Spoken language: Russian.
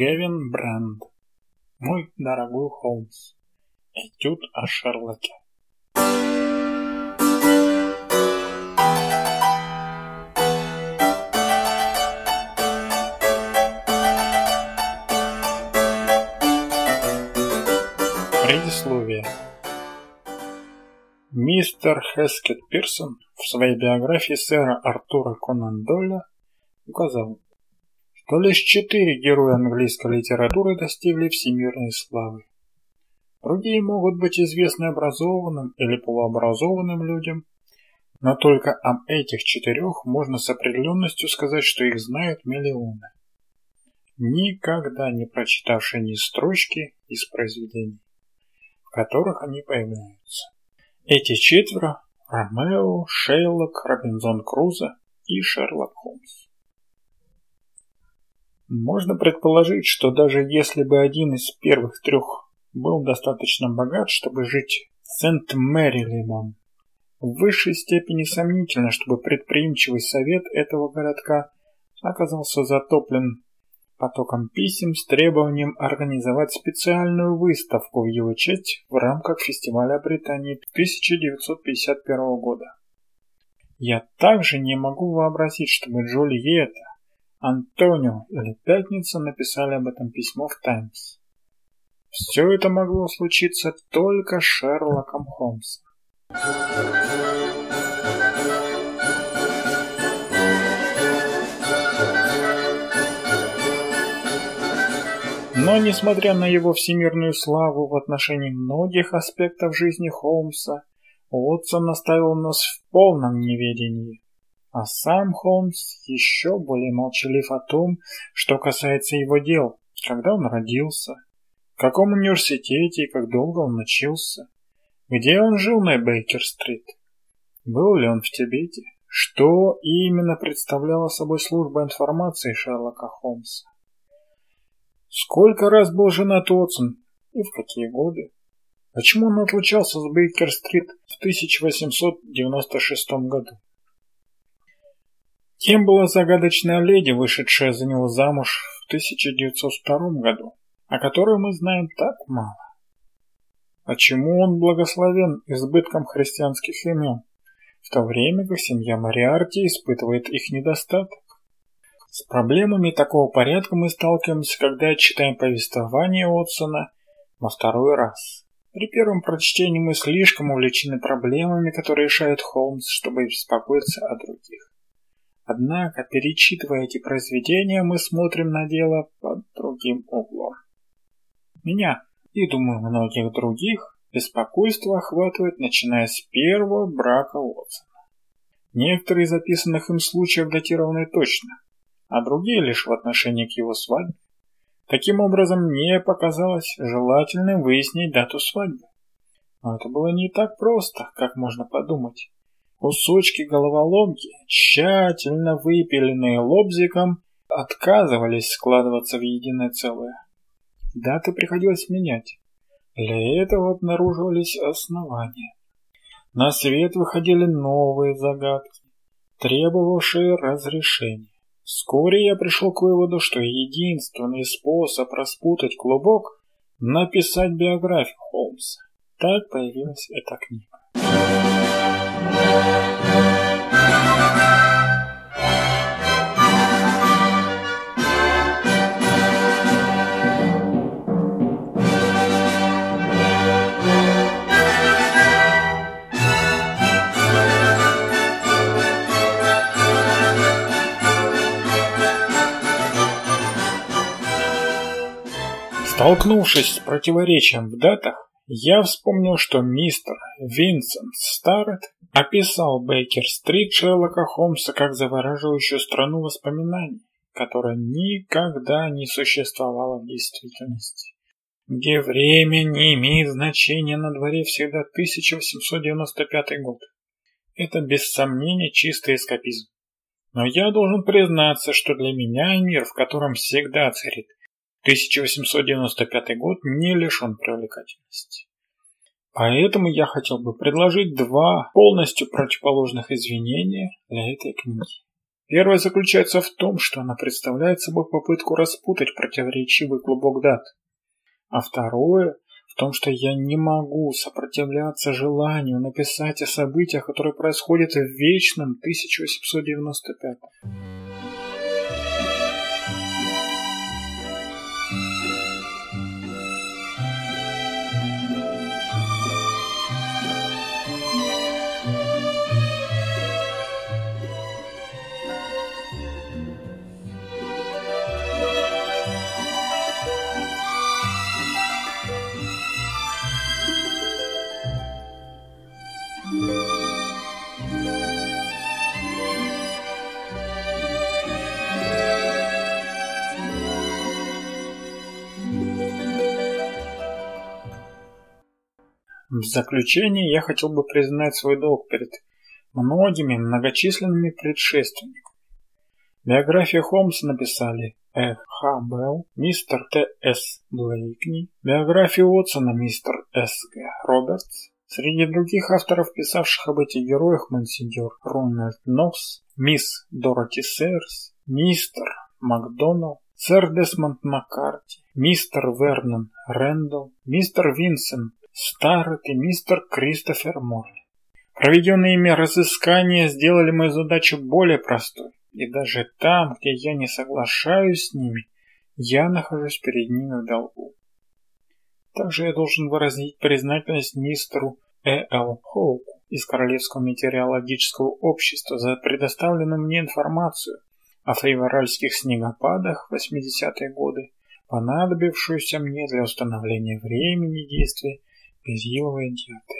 Гевин Брэнд. Мой дорогой Холмс. Этюд о Шерлоке. Предисловие. Мистер Хескет Пирсон в своей биографии сэра Артура Конан Дойля указал, что лишь четыре героя английской литературы достигли всемирной славы. Другие могут быть известны образованным или полуобразованным людям, но только об этих четырех можно с определенностью сказать, что их знают миллионы, никогда не прочитавшие ни строчки из произведений, в которых они появляются. Эти четверо – Ромео, Шейлок, Робинзон Крузо и Шерлок Холмс. Можно предположить, что даже если бы один из первых трех был достаточно богат, чтобы жить в Сент-Мэрилимон, в высшей степени сомнительно, чтобы предприимчивый совет этого городка оказался затоплен потоком писем с требованием организовать специальную выставку в его честь в рамках фестиваля Британии 1951 года. Я также не могу вообразить, чтобы Джульетта, Антонио или Пятница написали об этом письмо в «Таймс». Все это могло случиться только Шерлоком Холмсом. Но, несмотря на его всемирную славу в отношении многих аспектов жизни Холмса, Уотсон оставил нас в полном неведении. А сам Холмс еще более молчалив о том, что касается его дел, когда он родился, в каком университете и как долго он учился, где он жил на Бейкер-стрит, был ли он в Тибете, что именно представляла собой служба информации Шерлока Холмса. Сколько раз был женат Уотсон и в какие годы? Почему он отлучался с Бейкер-стрит в 1896 году? Кем была загадочная леди, вышедшая за него замуж в 1902 году, о которой мы знаем так мало? Почему он благословен избытком христианских имен, в то время как семья Мариарти испытывает их недостаток? С проблемами такого порядка мы сталкиваемся, когда читаем повествование Отсона во второй раз. При первом прочтении мы слишком увлечены проблемами, которые решает Холмс, чтобы беспокоиться о других. Однако, перечитывая эти произведения, мы смотрим на дело под другим углом. Меня и, думаю, многих других беспокойство охватывает, начиная с первого брака Уотсона. Некоторые из записанных им случаев датированы точно, а другие лишь в отношении к его свадьбе. Таким образом, мне показалось желательным выяснить дату свадьбы. Но это было не так просто, как можно подумать. Кусочки головоломки, тщательно выпиленные лобзиком, отказывались складываться в единое целое. Даты приходилось менять. Для этого обнаруживались основания. На свет выходили новые загадки, требовавшие разрешения. Вскоре я пришел к выводу, что единственный способ распутать клубок – написать биографию Холмса. Так появилась эта книга. Столкнувшись с противоречием в датах, я вспомнил, что мистер Винсент Старретт описал Бейкер-стрит Шерлока Холмса как завораживающую страну воспоминаний, которая никогда не существовала в действительности, где время не имеет значения на дворе всегда 1895 год. Это без сомнения чистый эскапизм. Но я должен признаться, что для меня мир, в котором всегда царит 1895 год не лишен привлекательности. Поэтому я хотел бы предложить два полностью противоположных извинения для этой книги. Первое заключается в том, что она представляет собой попытку распутать противоречивый клубок дат. А второе в том, что я не могу сопротивляться желанию написать о событиях, которые происходят в вечном 1895. В заключение я хотел бы признать свой долг перед многими многочисленными предшественниками. Биографию Холмса написали Э. Х. Белл, мистер Т. С. Блейкни, биографию Уотсона мистер С. Г. Робертс, Среди других авторов, писавших об этих героях, монсеньор Рональд Нокс, мисс Дороти Сейерс, мистер Макдоналл, сэр Десмонд Маккарти, мистер Вернон Рэндалл, мистер Винсент Старрет и мистер Кристофер Морли. Проведенные ими разыскания сделали мою задачу более простой, и даже там, где я не соглашаюсь с ними, я нахожусь перед ними в долгу. Также я должен выразить признательность мистеру Э. Л. Хоуку из Королевского метеорологического общества за предоставленную мне информацию о фейворальских снегопадах в 80-е годы, понадобившуюся мне для установления времени действия Безиловой диеты.